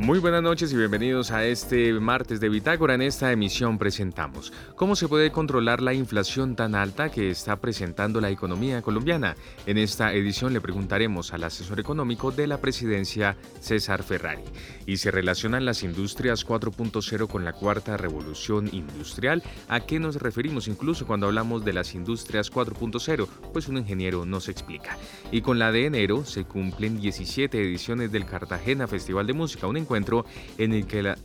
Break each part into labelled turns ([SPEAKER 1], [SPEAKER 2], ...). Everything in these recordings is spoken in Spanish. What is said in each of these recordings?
[SPEAKER 1] Muy buenas noches y bienvenidos a este martes de Bitácora. En esta emisión presentamos cómo se puede controlar la inflación tan alta que está presentando la economía colombiana. En esta edición le preguntaremos al asesor económico de la presidencia, César Ferrari. Y se relacionan las industrias 4.0 con la cuarta revolución industrial. ¿A qué nos referimos incluso cuando hablamos de las industrias 4.0? Pues un ingeniero nos explica. Y con la de enero se cumplen 17 ediciones del Cartagena Festival de Música, un encuentro en el que la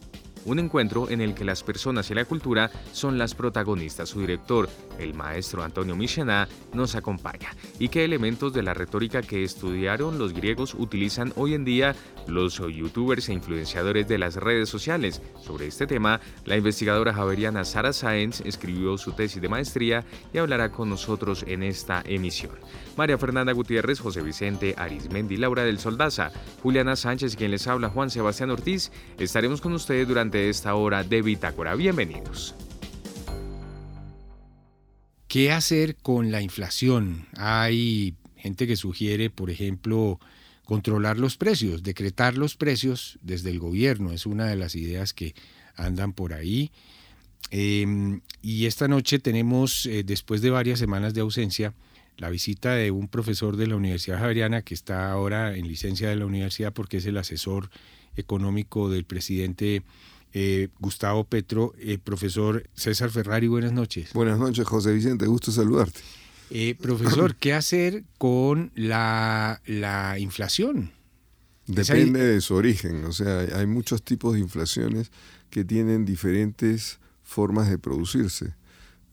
[SPEAKER 1] un encuentro en el que las personas y la cultura son las protagonistas. Su director, el maestro Antonio Michená, nos acompaña. ¿Y qué elementos de la retórica que estudiaron los griegos utilizan hoy en día los youtubers e influenciadores de las redes sociales? Sobre este tema, la investigadora javeriana Sara Sáenz escribió su tesis de maestría y hablará con nosotros en esta emisión. María Fernanda Gutiérrez, José Vicente Arismendi, Laura del Soldaza, Juliana Sánchez, quien les habla Juan Sebastián Ortiz, estaremos con ustedes durante esta hora de Bitácora. Bienvenidos.
[SPEAKER 2] ¿Qué hacer con la inflación? Hay gente que sugiere, por ejemplo, controlar los precios, decretar los precios desde el gobierno. Es una de las ideas que andan por ahí. Em, y esta noche tenemos, eh, después de varias semanas de ausencia, la visita de un profesor de la Universidad Javeriana que está ahora en licencia de la universidad porque es el asesor económico del presidente eh, Gustavo Petro, eh, profesor César Ferrari, buenas noches.
[SPEAKER 3] Buenas noches, José Vicente, gusto saludarte.
[SPEAKER 2] Eh, profesor, ¿qué hacer con la, inflación?
[SPEAKER 3] Depende de su origen, o sea, hay muchos tipos de inflaciones que tienen diferentes formas de producirse.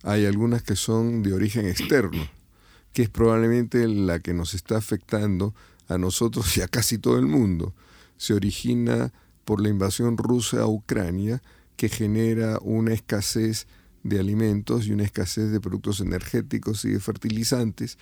[SPEAKER 3] Hay algunas que son de origen externo, que es probablemente la que nos está afectando a nosotros y a casi todo el mundo. Se origina por la invasión rusa a Ucrania, que genera una escasez de alimentos y una escasez de productos energéticos y de fertilizantes,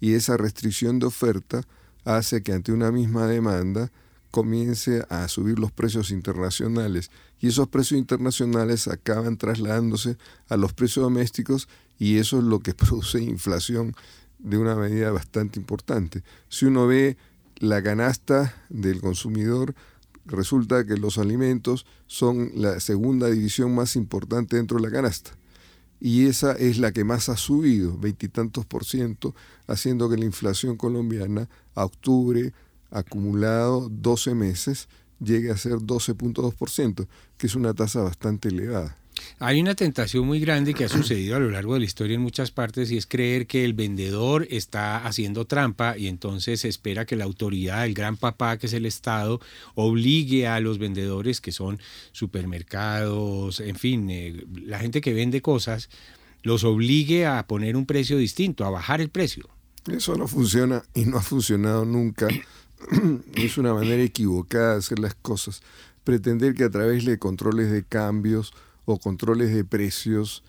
[SPEAKER 3] y esa restricción de oferta hace que ante una misma demanda comience a subir los precios internacionales y esos precios internacionales acaban trasladándose a los precios domésticos y eso es lo que produce inflación de una medida bastante importante. Si uno ve la canasta del consumidor, resulta que los alimentos son la segunda división más importante dentro de la canasta. Y esa es la que más ha subido, veintitantos por ciento, haciendo que la inflación colombiana a octubre acumulado 12 meses llegue a ser 12.2%, que es una tasa bastante elevada.
[SPEAKER 2] Hay una tentación muy grande que ha sucedido a lo largo de la historia en muchas partes y es creer que el vendedor está haciendo trampa y entonces espera que la autoridad, el gran papá que es el Estado, obligue a los vendedores que son supermercados, en fin, eh, la gente que vende cosas, los obligue a poner un precio distinto, a bajar el precio.
[SPEAKER 3] Eso no funciona y no ha funcionado nunca. es una manera equivocada de hacer las cosas. Pretender que a través de controles de cambios, o controles de precios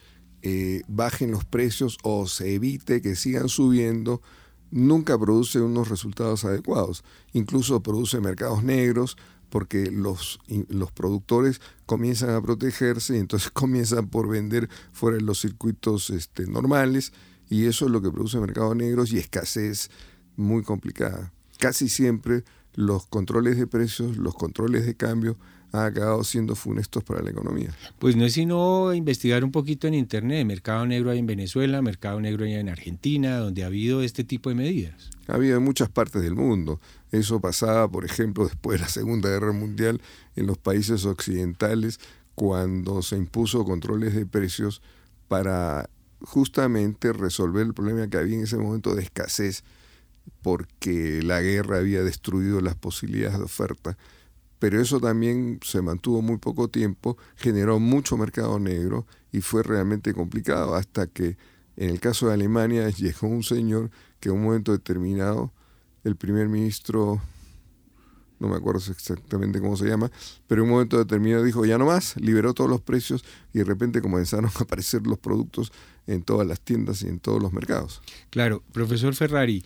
[SPEAKER 3] eh, bajen los precios o se evite que sigan subiendo, nunca produce unos resultados adecuados. Incluso produce mercados negros porque los, los productores comienzan a protegerse y entonces comienzan por vender fuera de los circuitos este, normales y eso es lo que produce mercados negros y escasez muy complicada. Casi siempre los controles de precios, los controles de cambio ha acabado siendo funestos para la economía.
[SPEAKER 2] Pues no es sino investigar un poquito en Internet. Mercado negro hay en Venezuela, mercado negro hay en Argentina, donde ha habido este tipo de medidas.
[SPEAKER 3] Ha habido en muchas partes del mundo. Eso pasaba, por ejemplo, después de la Segunda Guerra Mundial en los países occidentales, cuando se impuso controles de precios para justamente resolver el problema que había en ese momento de escasez, porque la guerra había destruido las posibilidades de oferta pero eso también se mantuvo muy poco tiempo, generó mucho mercado negro y fue realmente complicado hasta que en el caso de Alemania llegó un señor que en un momento determinado el primer ministro no me acuerdo exactamente cómo se llama, pero en un momento determinado dijo ya no más, liberó todos los precios y de repente comenzaron a aparecer los productos en todas las tiendas y en todos los mercados.
[SPEAKER 2] Claro, profesor Ferrari,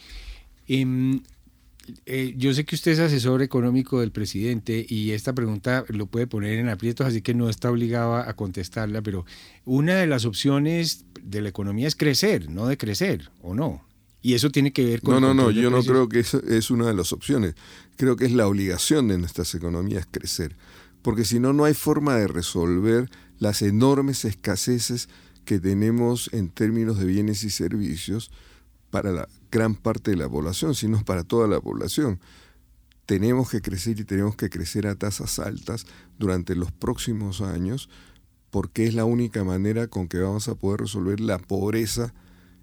[SPEAKER 2] em, eh, yo sé que usted es asesor económico del presidente y esta pregunta lo puede poner en aprietos, así que no está obligado a contestarla, pero una de las opciones de la economía es crecer, no de crecer, ¿o no? Y eso tiene que ver con...
[SPEAKER 3] No, no, no, yo no creo que eso es una de las opciones. Creo que es la obligación de nuestras economías crecer, porque si no, no hay forma de resolver las enormes escaseces que tenemos en términos de bienes y servicios para la gran parte de la población, sino para toda la población. Tenemos que crecer y tenemos que crecer a tasas altas durante los próximos años porque es la única manera con que vamos a poder resolver la pobreza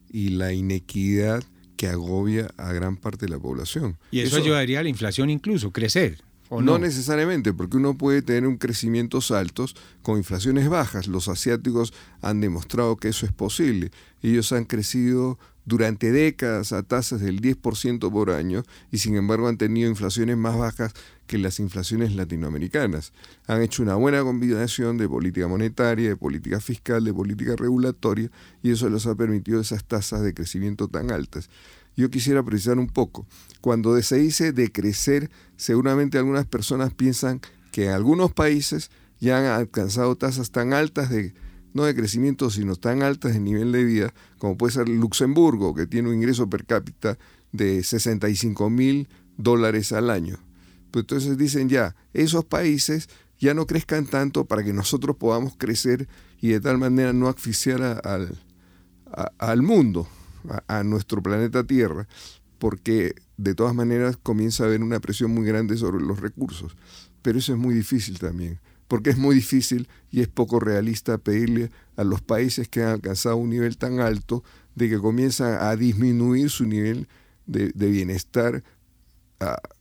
[SPEAKER 3] y la inequidad que agobia a gran parte de la población.
[SPEAKER 2] Y eso, ayudaría a la inflación incluso, crecer. ¿o
[SPEAKER 3] no? no necesariamente, porque uno puede tener un crecimiento altos con inflaciones bajas. Los asiáticos han demostrado que eso es posible. Ellos han crecido durante décadas a tasas del 10% por año y sin embargo han tenido inflaciones más bajas que las inflaciones latinoamericanas. Han hecho una buena combinación de política monetaria, de política fiscal, de política regulatoria y eso les ha permitido esas tasas de crecimiento tan altas. Yo quisiera precisar un poco. Cuando se dice de crecer, seguramente algunas personas piensan que en algunos países ya han alcanzado tasas tan altas de no de crecimiento, sino tan altas de nivel de vida, como puede ser Luxemburgo, que tiene un ingreso per cápita de 65 mil dólares al año. Pues entonces dicen ya, esos países ya no crezcan tanto para que nosotros podamos crecer y de tal manera no asfixiar al, al mundo, a nuestro planeta Tierra, porque de todas maneras comienza a haber una presión muy grande sobre los recursos. Pero eso es muy difícil también porque es muy difícil y es poco realista pedirle a los países que han alcanzado un nivel tan alto de que comienzan a disminuir su nivel de, bienestar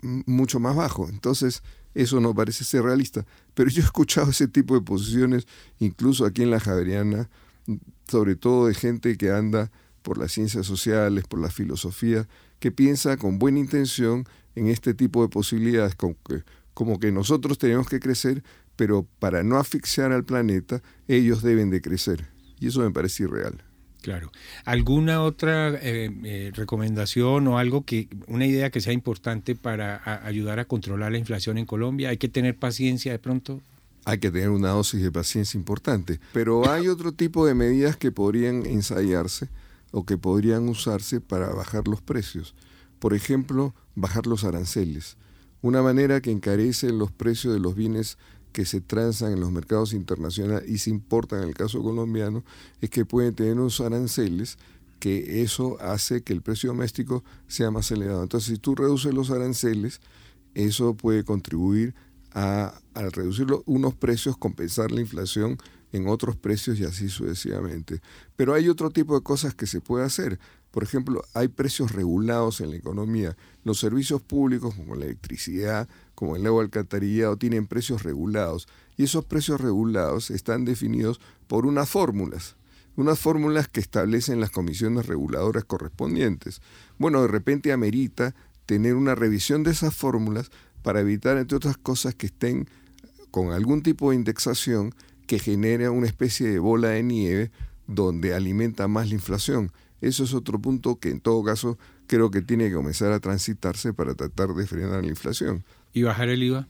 [SPEAKER 3] mucho más bajo. Entonces, eso no parece ser realista. Pero yo he escuchado ese tipo de posiciones, incluso aquí en la Javeriana, sobre todo de gente que anda por las ciencias sociales, por la filosofía, que piensa con buena intención en este tipo de posibilidades, como que, como que nosotros tenemos que crecer, pero para no asfixiar al planeta, ellos deben de crecer. Y eso me parece irreal.
[SPEAKER 2] Claro. ¿Alguna otra eh, eh, recomendación o algo que, una idea que sea importante para ayudar a controlar la inflación en Colombia? ¿Hay que tener paciencia de pronto?
[SPEAKER 3] Hay que tener una dosis de paciencia importante. Pero hay otro tipo de medidas que podrían ensayarse o que podrían usarse para bajar los precios. Por ejemplo, bajar los aranceles. Una manera que encarece los precios de los bienes que se transan en los mercados internacionales y se importan en el caso colombiano es que pueden tener unos aranceles que eso hace que el precio doméstico sea más elevado. Entonces, si tú reduces los aranceles, eso puede contribuir a, reducir unos precios, compensar la inflación en otros precios y así sucesivamente. Pero hay otro tipo de cosas que se puede hacer. Por ejemplo, hay precios regulados en la economía. Los servicios públicos como la electricidad, como el agua alcantarillado, tienen precios regulados. Y esos precios regulados están definidos por unas fórmulas unas fórmulas que establecen las comisiones reguladoras correspondientes. Bueno, de repente amerita tener una revisión de esas fórmulas para evitar, entre otras cosas, que estén con algún tipo de indexación que genere una especie de bola de nieve donde alimenta más la inflación. Eso es otro punto que en todo caso creo que tiene que comenzar a transitarse para tratar de frenar la inflación.
[SPEAKER 2] ¿Y bajar el IVA?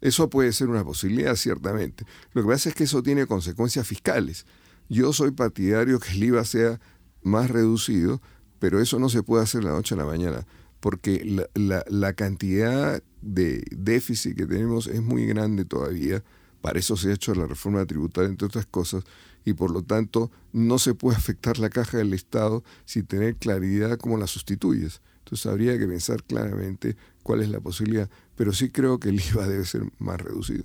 [SPEAKER 3] Eso puede ser una posibilidad, ciertamente. Lo que pasa es que eso tiene consecuencias fiscales. Yo soy partidario que el IVA sea más reducido, pero eso no se puede hacer de la noche a la mañana, porque la, la cantidad de déficit que tenemos es muy grande todavía. Para eso se ha hecho la reforma tributaria, entre otras cosas, y por lo tanto no se puede afectar la caja del Estado sin tener claridad cómo la sustituyes. Entonces habría que pensar claramente cuál es la posibilidad, pero sí creo que el IVA debe ser más reducido.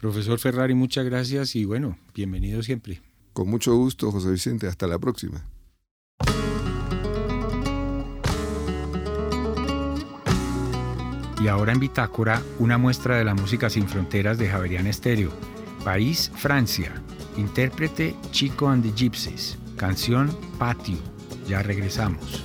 [SPEAKER 2] Profesor Ferrari, muchas gracias y bueno, bienvenido siempre.
[SPEAKER 3] Con mucho gusto, José Vicente, hasta la próxima.
[SPEAKER 2] Y ahora en Bitácora, una muestra de la música sin fronteras de Javerian Estéreo. País, Francia. Intérprete Chico and the Gypsies. Canción Patio. Ya regresamos.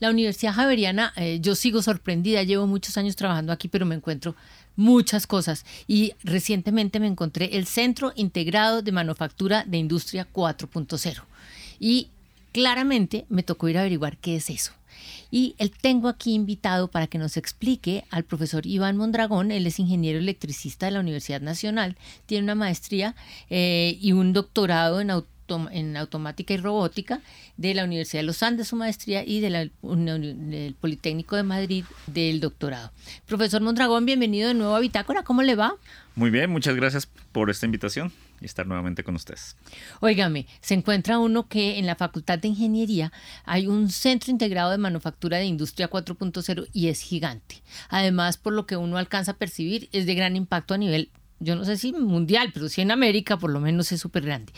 [SPEAKER 4] La Universidad Javeriana, eh, yo sigo sorprendida, llevo muchos años trabajando aquí, pero me encuentro muchas cosas. Y recientemente me encontré el Centro Integrado de Manufactura de Industria 4.0. Y claramente me tocó ir a averiguar qué es eso. Y él tengo aquí invitado para que nos explique al profesor Iván Mondragón. Él es ingeniero electricista de la Universidad Nacional, tiene una maestría eh, y un doctorado en en automática y robótica de la Universidad de los Andes, su maestría, y del Politécnico de Madrid del doctorado. Profesor Mondragón, bienvenido de nuevo a Bitácora, ¿cómo le va?
[SPEAKER 5] Muy bien, muchas gracias por esta invitación y estar nuevamente con ustedes.
[SPEAKER 4] Óigame, se encuentra uno que en la Facultad de Ingeniería hay un centro integrado de manufactura de industria 4.0 y es gigante. Además, por lo que uno alcanza a percibir, es de gran impacto a nivel, yo no sé si mundial, pero sí en América por lo menos es súper grande.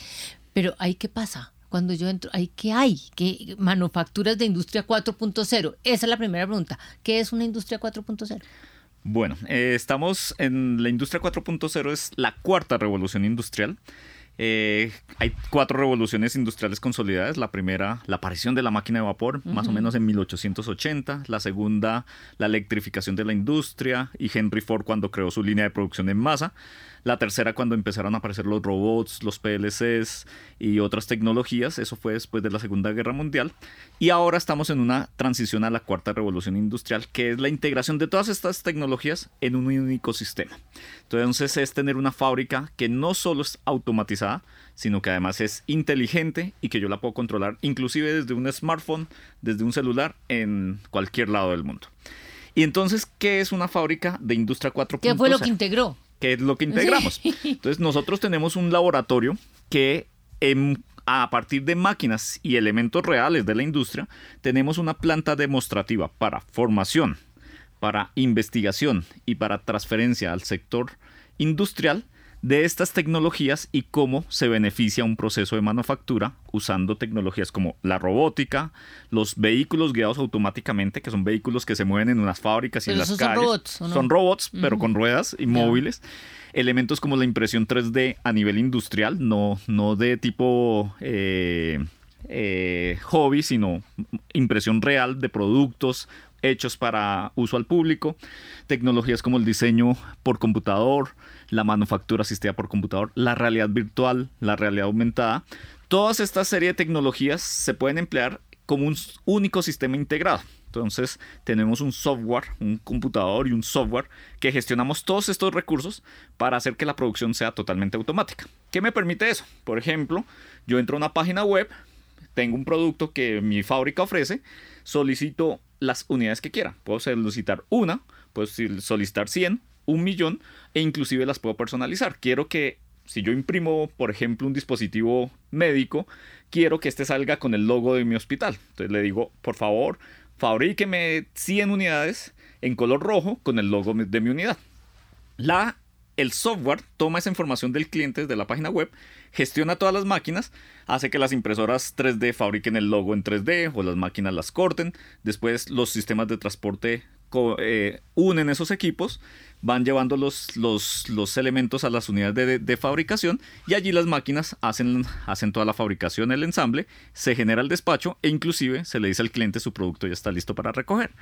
[SPEAKER 4] Pero ahí qué pasa? Cuando yo entro, ¿ahí qué hay? ¿Qué manufacturas de industria 4.0? Esa es la primera pregunta. ¿Qué es una industria 4.0?
[SPEAKER 5] Bueno, eh, estamos en la industria 4.0, es la cuarta revolución industrial. Eh, hay cuatro revoluciones industriales consolidadas. La primera, la aparición de la máquina de vapor, más o menos en 1880. La segunda, la electrificación de la industria y Henry Ford cuando creó su línea de producción en masa. La tercera cuando empezaron a aparecer los robots, los PLCs y otras tecnologías. Eso fue después de la Segunda Guerra Mundial. Y ahora estamos en una transición a la cuarta revolución industrial, que es la integración de todas estas tecnologías en un único sistema. Entonces es tener una fábrica que no solo es automatizada, sino que además es inteligente y que yo la puedo controlar inclusive desde un smartphone, desde un celular, en cualquier lado del mundo. Y entonces, ¿qué es una fábrica de industria 4.0?
[SPEAKER 4] ¿Qué fue lo que integró?
[SPEAKER 5] Que es lo que integramos. Entonces nosotros tenemos un laboratorio que a partir de máquinas y elementos reales de la industria, tenemos una planta demostrativa para formación, para investigación y para transferencia al sector industrial de estas tecnologías y cómo se beneficia un proceso de manufactura usando tecnologías como la robótica, los vehículos guiados automáticamente, que son vehículos que se mueven en unas fábricas y en las
[SPEAKER 4] son
[SPEAKER 5] calles.
[SPEAKER 4] Robots,
[SPEAKER 5] Son robots, pero con ruedas y móviles. Elementos como la impresión 3D a nivel industrial, no, no de tipo eh, eh, hobby, sino impresión real de productos hechos para uso al público, tecnologías como el diseño por computador, la manufactura asistida por computador, la realidad virtual, la realidad aumentada. Todas estas serie de tecnologías se pueden emplear como un único sistema integrado. Entonces tenemos un software, un computador y un software que gestionamos todos estos recursos para hacer que la producción sea totalmente automática. ¿Qué me permite eso? Por ejemplo, yo entro a una página web, tengo un producto que mi fábrica ofrece, solicito las unidades que quiera. Puedo solicitar una, puedo solicitar 100, un millón e inclusive las puedo personalizar. Quiero que si yo imprimo, por ejemplo, un dispositivo médico, quiero que este salga con el logo de mi hospital. Entonces le digo, por favor, fabríqueme 100 unidades en color rojo con el logo de mi unidad. La, el software toma esa información del cliente de la página web, gestiona todas las máquinas, hace que las impresoras 3D fabriquen el logo en 3D o las máquinas las corten. Después los sistemas de transporte eh, unen esos equipos, van llevando los, los, elementos a las unidades de, fabricación y allí las máquinas hacen, hacen toda la fabricación, el ensamble, se genera el despacho e inclusive se le dice al cliente su producto ya está listo para recoger.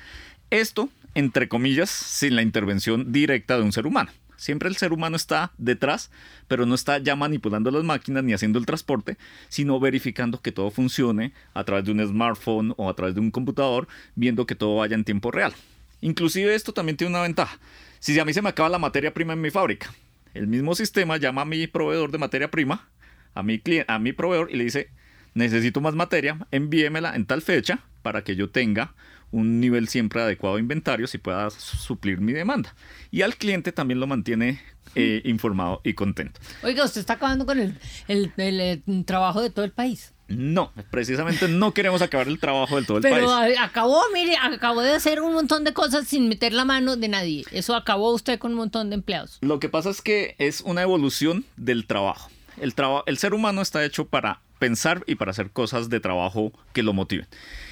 [SPEAKER 5] Esto, entre comillas, sin la intervención directa de un ser humano. Siempre el ser humano está detrás, pero no está ya manipulando las máquinas ni haciendo el transporte, sino verificando que todo funcione a través de un smartphone o a través de un computador, viendo que todo vaya en tiempo real. Inclusive esto también tiene una ventaja. Si a mí se me acaba la materia prima en mi fábrica, el mismo sistema llama a mi proveedor de materia prima, a mi, a mi proveedor y le dice, necesito más materia, envíemela en tal fecha para que yo tenga un nivel siempre adecuado de inventarios y pueda suplir mi demanda. Y al cliente también lo mantiene eh, informado y contento.
[SPEAKER 4] Oiga, usted está acabando con el, el, el trabajo de todo el país.
[SPEAKER 5] No, precisamente no queremos acabar el trabajo del todo el país. Pero
[SPEAKER 4] acabó, mire, acabó de hacer un montón de cosas sin meter la mano de nadie. Eso acabó usted con un montón de empleados.
[SPEAKER 5] Lo que pasa es que es una evolución del trabajo. El, el ser humano está hecho para pensar y para hacer cosas de trabajo que lo motiven.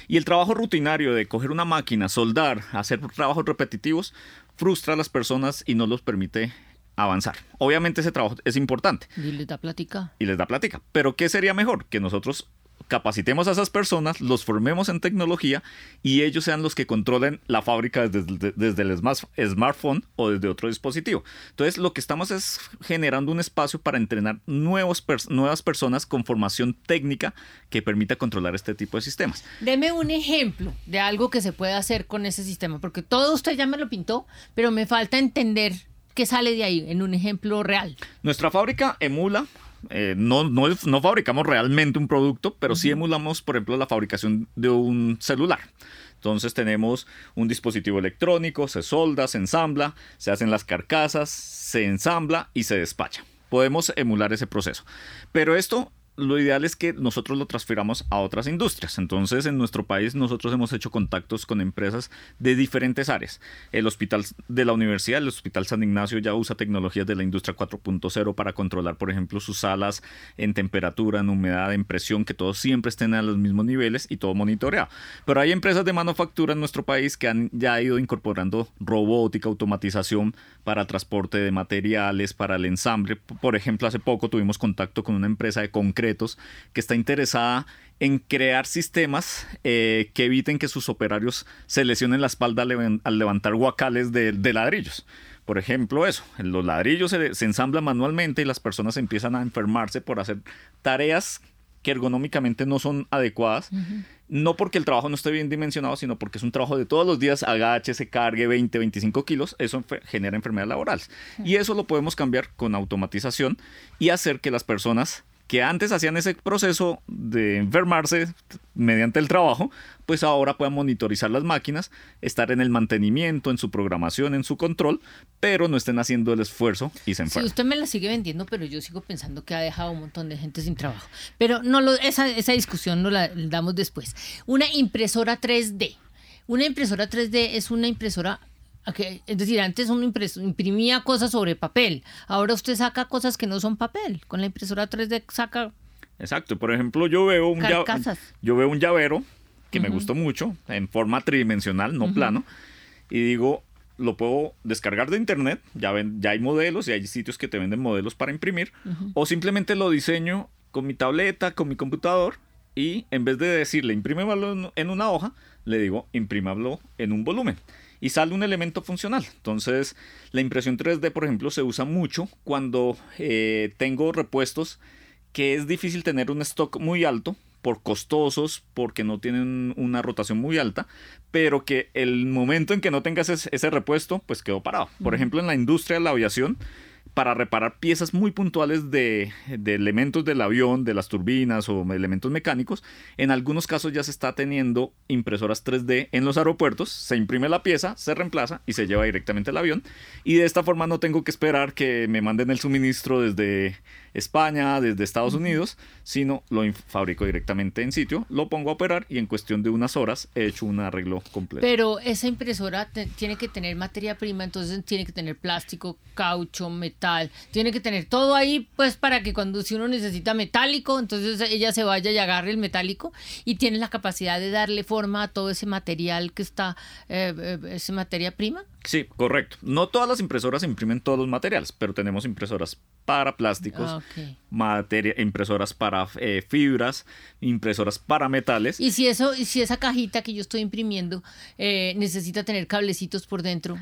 [SPEAKER 5] Y el trabajo rutinario de coger una máquina, soldar, hacer trabajos repetitivos, frustra a las personas y no los permite avanzar. Obviamente ese trabajo es importante.
[SPEAKER 4] Y les da plática.
[SPEAKER 5] Y les da plática. Pero ¿qué sería mejor? Que nosotros capacitemos a esas personas, los formemos en tecnología y ellos sean los que controlen la fábrica desde, desde el smartphone o desde otro dispositivo. Entonces, lo que estamos es generando un espacio para entrenar nuevos nuevas personas con formación técnica que permita controlar este tipo de sistemas.
[SPEAKER 4] Deme un ejemplo de algo que se puede hacer con ese sistema, porque todo usted ya me lo pintó, pero me falta entender qué sale de ahí en un ejemplo real.
[SPEAKER 5] Nuestra fábrica emula eh, no, no, fabricamos realmente un producto, pero sí emulamos, por ejemplo, la fabricación de un celular. Entonces tenemos un dispositivo electrónico, se solda, se ensambla, se hacen las carcasas, se ensambla y se despacha. Podemos emular ese proceso. Pero esto lo ideal es que nosotros lo transfiramos a otras industrias. Entonces, en nuestro país nosotros hemos hecho contactos con empresas de diferentes áreas. El hospital de la universidad, el Hospital San Ignacio ya usa tecnologías de la industria 4.0 para controlar, por ejemplo, sus salas en temperatura, en humedad, en presión, que todos siempre estén a los mismos niveles y todo monitoreado. Pero hay empresas de manufactura en nuestro país que han ya ido incorporando robótica, automatización para transporte de materiales, para el ensamble. Por ejemplo, hace poco tuvimos contacto con una empresa de concreto que está interesada en crear sistemas eh, que eviten que sus operarios se lesionen la espalda al, levantar guacales de, ladrillos. Por ejemplo, eso, los ladrillos se, ensamblan manualmente y las personas empiezan a enfermarse por hacer tareas que ergonómicamente no son adecuadas. No porque el trabajo no esté bien dimensionado, sino porque es un trabajo de todos los días, agache, se cargue 20, 25 kilos, eso genera enfermedades laborales. Y eso lo podemos cambiar con automatización y hacer que las personas que antes hacían ese proceso de enfermarse mediante el trabajo, pues ahora puedan monitorizar las máquinas, estar en el mantenimiento, en su programación, en su control, pero no estén haciendo el esfuerzo y se enferman.
[SPEAKER 4] Sí, usted me la sigue vendiendo, pero yo sigo pensando que ha dejado un montón de gente sin trabajo. Pero no lo, esa, esa discusión no la damos después. Una impresora 3D. Una impresora 3D es una impresora es decir, antes uno imprimía cosas sobre papel, ahora usted saca cosas que no son papel. Con la impresora 3D saca...
[SPEAKER 5] Exacto, por ejemplo, yo veo un, yo veo un llavero que me gustó mucho, en forma tridimensional, no plano, y digo, lo puedo descargar de internet, ya, ven, ya hay modelos y hay sitios que te venden modelos para imprimir, o simplemente lo diseño con mi tableta, con mi computador, y en vez de decirle imprímelo en una hoja, le digo imprímalo en un volumen y sale un elemento funcional. Entonces, la impresión 3D, por ejemplo, se usa mucho cuando eh, tengo repuestos que es difícil tener un stock muy alto por costosos, porque no tienen una rotación muy alta, pero que el momento en que no tengas ese, ese repuesto, pues quedó parado. Por ejemplo, en la industria de la aviación, para reparar piezas muy puntuales de, elementos del avión, de las turbinas o elementos mecánicos. En algunos casos ya se está teniendo impresoras 3D en los aeropuertos, se imprime la pieza, se reemplaza y se lleva directamente al avión. Y de esta forma no tengo que esperar que me manden el suministro desde España, desde Estados Unidos, sino lo fabrico directamente en sitio, lo pongo a operar y en cuestión de unas horas he hecho un arreglo completo.
[SPEAKER 4] Pero esa impresora tiene que tener materia prima, entonces tiene que tener plástico, caucho, metal, tiene que tener todo ahí, pues para que cuando si uno necesita metálico, entonces ella se vaya y agarre el metálico y tiene la capacidad de darle forma a todo ese material que está, eh, eh, esa materia prima.
[SPEAKER 5] Sí, correcto. No todas las impresoras imprimen todos los materiales, pero tenemos impresoras para plásticos, ah, materia, impresoras para eh, fibras, impresoras para metales.
[SPEAKER 4] Y si eso, y si esa cajita que yo estoy imprimiendo eh, necesita tener cablecitos por dentro.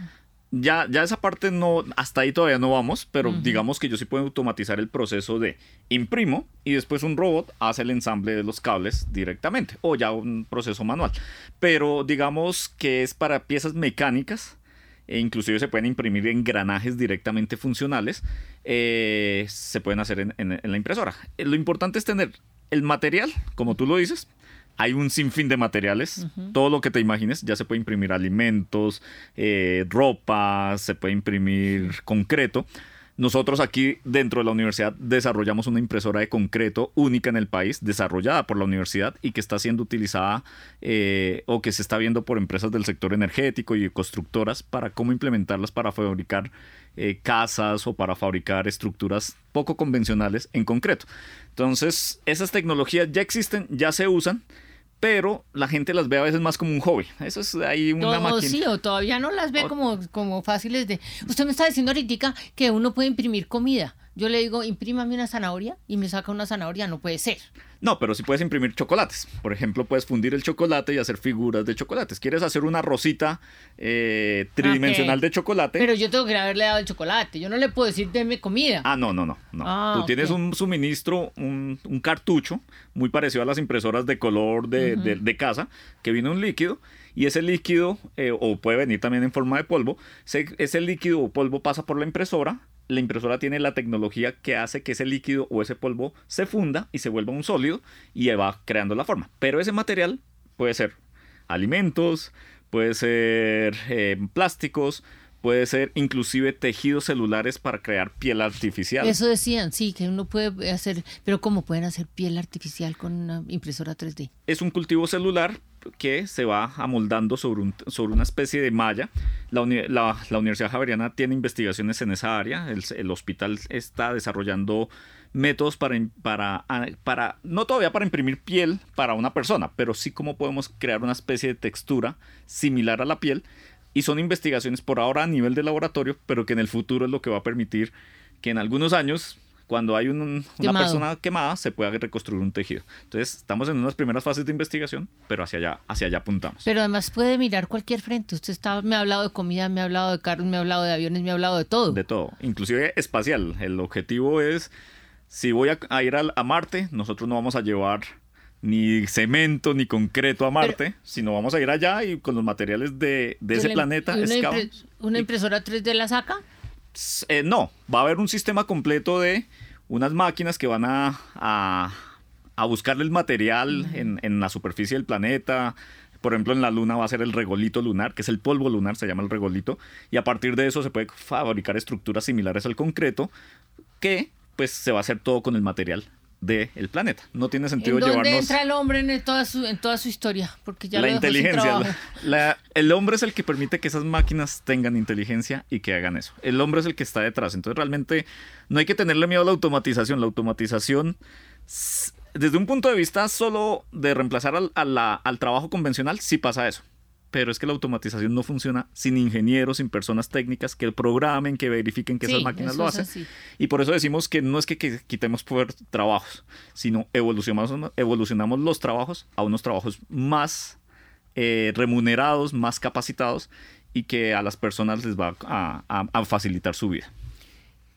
[SPEAKER 5] Ya, ya esa parte no, hasta ahí todavía no vamos, pero digamos que yo sí puedo automatizar el proceso de imprimo y después un robot hace el ensamble de los cables directamente, o ya un proceso manual. Pero digamos que es para piezas mecánicas e inclusive se pueden imprimir engranajes directamente funcionales, eh, se pueden hacer en, la impresora. Lo importante es tener el material, como tú lo dices, hay un sinfín de materiales, todo lo que te imagines, ya se puede imprimir alimentos, eh, ropa, se puede imprimir concreto. Nosotros aquí dentro de la universidad desarrollamos una impresora de concreto única en el país, desarrollada por la universidad y que está siendo utilizada eh, o que se está viendo por empresas del sector energético y constructoras para cómo implementarlas para fabricar eh, casas o para fabricar estructuras poco convencionales en concreto. Entonces, esas tecnologías ya existen, ya se usan pero la gente las ve a veces más como un hobby. Eso es ahí una
[SPEAKER 4] máquina. Sí, o todavía no las ve como, como fáciles de... Usted me está diciendo ahorita que uno puede imprimir comida yo le digo, imprímame una zanahoria y me saca una zanahoria, no puede ser.
[SPEAKER 5] No, pero sí puedes imprimir chocolates. Por ejemplo, puedes fundir el chocolate y hacer figuras de chocolates. ¿Quieres hacer una rosita eh, tridimensional de chocolate?
[SPEAKER 4] Pero yo tengo que haberle dado el chocolate. Yo no le puedo decir, deme comida.
[SPEAKER 5] Ah, no, no, no. no.
[SPEAKER 4] Ah,
[SPEAKER 5] Tú tienes un suministro, un, un cartucho, muy parecido a las impresoras de color de, de- de casa, que viene un líquido, y ese líquido, eh, o puede venir también en forma de polvo, se- ese líquido o polvo pasa por la impresora, la impresora tiene la tecnología que hace que ese líquido o ese polvo se funda y se vuelva un sólido y va creando la forma. Pero ese material puede ser alimentos, puede ser eh, plásticos, puede ser inclusive tejidos celulares para crear piel artificial.
[SPEAKER 4] Eso decían, sí, que uno puede hacer, pero ¿cómo pueden hacer piel artificial con una impresora 3D?
[SPEAKER 5] es un cultivo celular que se va amoldando sobre, un- sobre una especie de malla. La, uni- la- la Universidad Javeriana tiene investigaciones en esa área. El, el hospital está desarrollando métodos para, para, para, no todavía para imprimir piel para una persona, pero sí cómo podemos crear una especie de textura similar a la piel. Y son investigaciones por ahora a nivel de laboratorio, pero que en el futuro es lo que va a permitir que en algunos años, cuando hay un- una
[SPEAKER 4] Quemado.
[SPEAKER 5] persona quemada, se pueda reconstruir un tejido. Entonces, estamos en unas primeras fases de investigación, pero hacia allá, hacia allá apuntamos.
[SPEAKER 4] Pero además puede mirar cualquier frente. Usted está, me ha hablado de comida, me ha hablado de carros, me ha hablado de aviones, me ha hablado de todo.
[SPEAKER 5] De todo, inclusive espacial. El objetivo es, si voy a, a ir al- a, Marte, nosotros no vamos a llevar ni cemento ni concreto a Marte, sino vamos a ir allá y con los materiales de, de ese planeta
[SPEAKER 4] ¿y una, impre- una
[SPEAKER 5] y-
[SPEAKER 4] impresora 3D la saca?
[SPEAKER 5] Eh, no, va a haber un sistema completo de unas máquinas que van a, a, a buscarle el material en, en la superficie del planeta. Por ejemplo, en la Luna va a ser el regolito lunar, que es el polvo lunar, se llama el regolito. Y a partir de eso se puede fabricar estructuras similares al concreto, que pues se va a hacer todo con el material del planeta. No tiene sentido
[SPEAKER 4] ¿En dónde
[SPEAKER 5] llevarnos
[SPEAKER 4] entra el hombre en toda su, en toda su historia? Porque ya
[SPEAKER 5] la
[SPEAKER 4] lo
[SPEAKER 5] inteligencia.
[SPEAKER 4] trabajo.
[SPEAKER 5] la- la- el hombre es el que permite que esas máquinas tengan inteligencia y que hagan eso. El hombre es el que está detrás. Entonces realmente no hay que tenerle miedo a la automatización. La automatización, desde un punto de vista solo de reemplazar al, a la- al trabajo convencional, sí pasa eso. Pero es que la automatización no funciona sin ingenieros, sin personas técnicas que programen, que verifiquen que esas máquinas lo hacen.
[SPEAKER 4] así.
[SPEAKER 5] Y por eso decimos que no es que, que quitemos poder trabajos, sino evolucionamos, evolucionamos los trabajos a unos trabajos más eh, remunerados, más capacitados y que a las personas les va a, a- a facilitar su vida.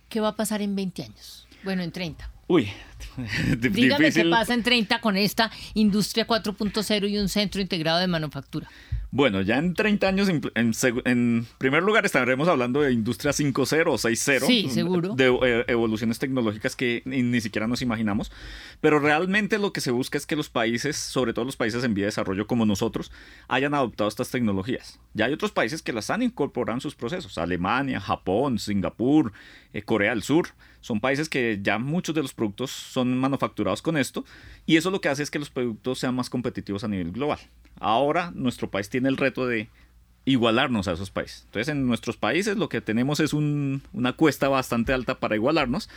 [SPEAKER 4] ¿Qué va a pasar en 20 años? Bueno, en 30.
[SPEAKER 5] Uy,
[SPEAKER 4] Dígame
[SPEAKER 5] difícil.
[SPEAKER 4] qué pasa en 30 con esta industria 4.0 y un centro integrado de manufactura.
[SPEAKER 5] Bueno, ya en 30 años, en, en seg- en primer lugar, estaremos hablando de industria 5.0 o 6.0.
[SPEAKER 4] Sí, seguro.
[SPEAKER 5] De eh, evoluciones tecnológicas que ni, ni siquiera nos imaginamos. Pero realmente lo que se busca es que los países, sobre todo los países en vía de desarrollo como nosotros, hayan adoptado estas tecnologías. Ya hay otros países que las han incorporado en sus procesos. Alemania, Japón, Singapur, eh, Corea del Sur. Son países que ya muchos de los productos son manufacturados con esto. Y eso lo que hace es que los productos sean más competitivos a nivel global. Ahora nuestro país tiene el reto de igualarnos a esos países. Entonces en nuestros países lo que tenemos es un- una cuesta bastante alta para igualarnos,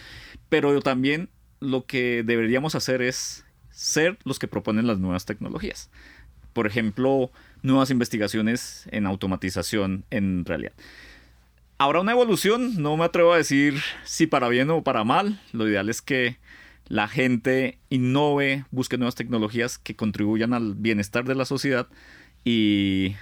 [SPEAKER 5] pero también lo que deberíamos hacer es ser los que proponen las nuevas tecnologías. Por ejemplo, nuevas investigaciones en automatización en realidad. Habrá una evolución, no me atrevo a decir si para bien o para mal. Lo ideal es que la gente innove, busque nuevas tecnologías que contribuyan al bienestar de la sociedad y,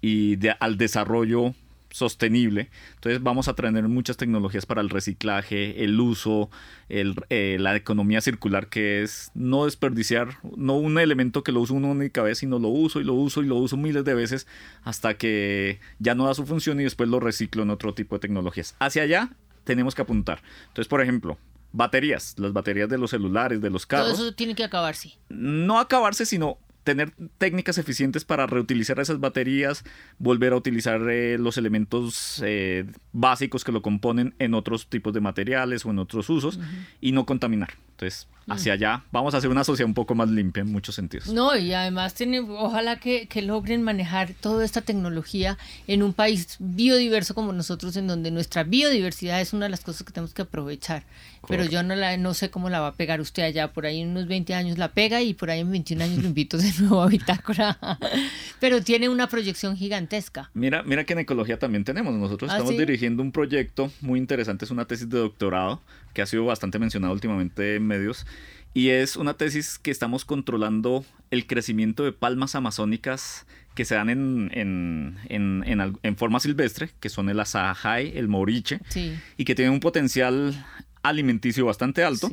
[SPEAKER 5] y de- al desarrollo sostenible. Entonces vamos a tener muchas tecnologías para el reciclaje, el uso, el- eh, la economía circular, que es no desperdiciar, no un elemento que lo uso una única vez, sino lo uso y lo uso y lo uso miles de veces hasta que ya no da su función y después lo reciclo en otro tipo de tecnologías. Hacia allá tenemos que apuntar. Entonces, por ejemplo, baterías, las baterías de los celulares, de los carros
[SPEAKER 4] Todo eso tiene que acabarse.
[SPEAKER 5] no acabarse, sino tener técnicas eficientes para reutilizar esas baterías, volver a utilizar eh, los elementos eh, básicos que lo componen en otros tipos de materiales o en otros usos y no contaminar. Entonces, hacia allá vamos a hacer una sociedad un poco más limpia en muchos sentidos.
[SPEAKER 4] No, y además tiene, ojalá que, que, logren manejar toda esta tecnología en un país biodiverso como nosotros, en donde nuestra biodiversidad es una de las cosas que tenemos que aprovechar. Pero yo no, la, no sé cómo la va a pegar usted allá, por ahí en unos 20 años la pega y por ahí en 21 años lo invito de nuevo a Bitácora. Pero tiene una proyección gigantesca.
[SPEAKER 5] Mira, mira que en ecología también tenemos. Nosotros ¿Ah, estamos dirigiendo un proyecto muy interesante, es una tesis de doctorado que ha sido bastante mencionado últimamente en medios y es una tesis que estamos controlando el crecimiento de palmas amazónicas que se dan en, en, en, en, forma silvestre, que son el azahai, el moriche, y que tienen un potencial alimenticio bastante alto,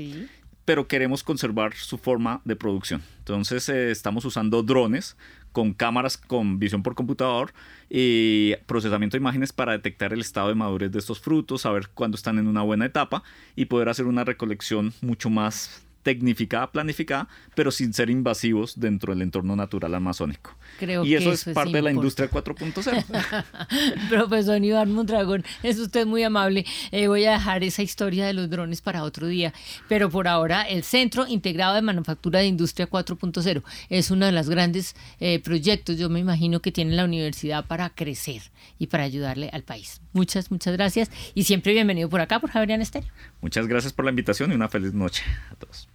[SPEAKER 5] pero queremos conservar su forma de producción. Entonces eh, estamos usando drones con cámaras con visión por computador y procesamiento de imágenes para detectar el estado de madurez de estos frutos, saber cuándo están en una buena etapa y poder hacer una recolección mucho más tecnificada, planificada, pero sin ser invasivos dentro del entorno natural amazónico.
[SPEAKER 4] Creo
[SPEAKER 5] y
[SPEAKER 4] eso,
[SPEAKER 5] es parte de la industria 4.0.
[SPEAKER 4] Profesor Iván Mondragón, es usted muy amable. Eh, voy a dejar esa historia de los drones para otro día, pero por ahora el Centro Integrado de Manufactura de Industria 4.0 es uno de los grandes eh, proyectos, yo me imagino, que tiene la universidad para crecer y para ayudarle al país. Muchas, muchas gracias y siempre bienvenido por acá, por Javerian Estéreo.
[SPEAKER 5] Muchas gracias por la invitación y una feliz noche a todos.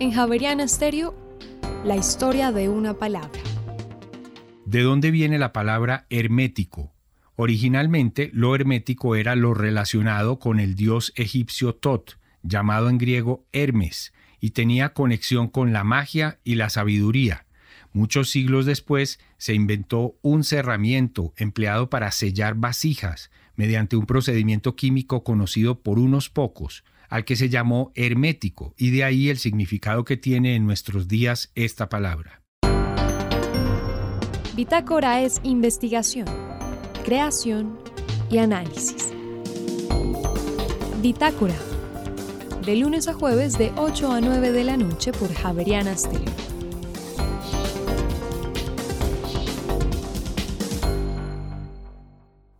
[SPEAKER 6] En Javeriana Stereo, la historia de una palabra.
[SPEAKER 2] ¿De dónde viene la palabra hermético? Originalmente, lo hermético era lo relacionado con el dios egipcio Tot, llamado en griego Hermes, y tenía conexión con la magia y la sabiduría. Muchos siglos después se inventó un cerramiento empleado para sellar vasijas mediante un procedimiento químico conocido por unos pocos, al que se llamó hermético, y de ahí el significado que tiene en nuestros días esta palabra.
[SPEAKER 6] Bitácora es investigación, creación y análisis. Bitácora, de lunes a jueves de 8 a 9 de la noche por Javeriana Stereo.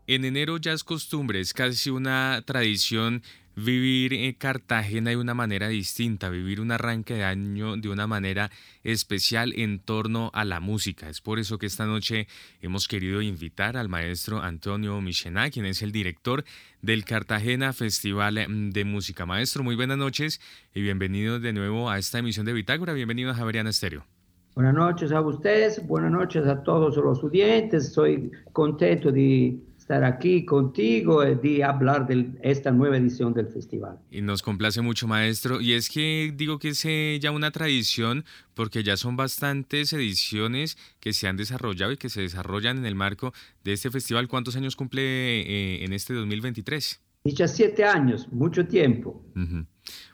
[SPEAKER 1] En enero ya es costumbre, es casi una tradición vivir en Cartagena de una manera distinta, vivir un arranque de año de una manera especial en torno a la música. Es por eso que esta noche hemos querido invitar al maestro Antonio Michená, quien es el director del Cartagena Festival de Música. Maestro, muy buenas noches y bienvenido de nuevo a esta emisión de Bitácora. Bienvenido a Javeriana Estéreo.
[SPEAKER 7] Buenas noches a ustedes, buenas noches a todos los estudiantes. Soy contento de estar aquí contigo y de hablar de esta nueva edición del festival.
[SPEAKER 1] Y nos complace mucho, maestro. Y es que digo que es eh, ya una tradición porque ya son bastantes ediciones que se han desarrollado y que se desarrollan en el marco de este festival. ¿Cuántos años cumple eh, en este 2023?
[SPEAKER 7] 17 años, mucho tiempo.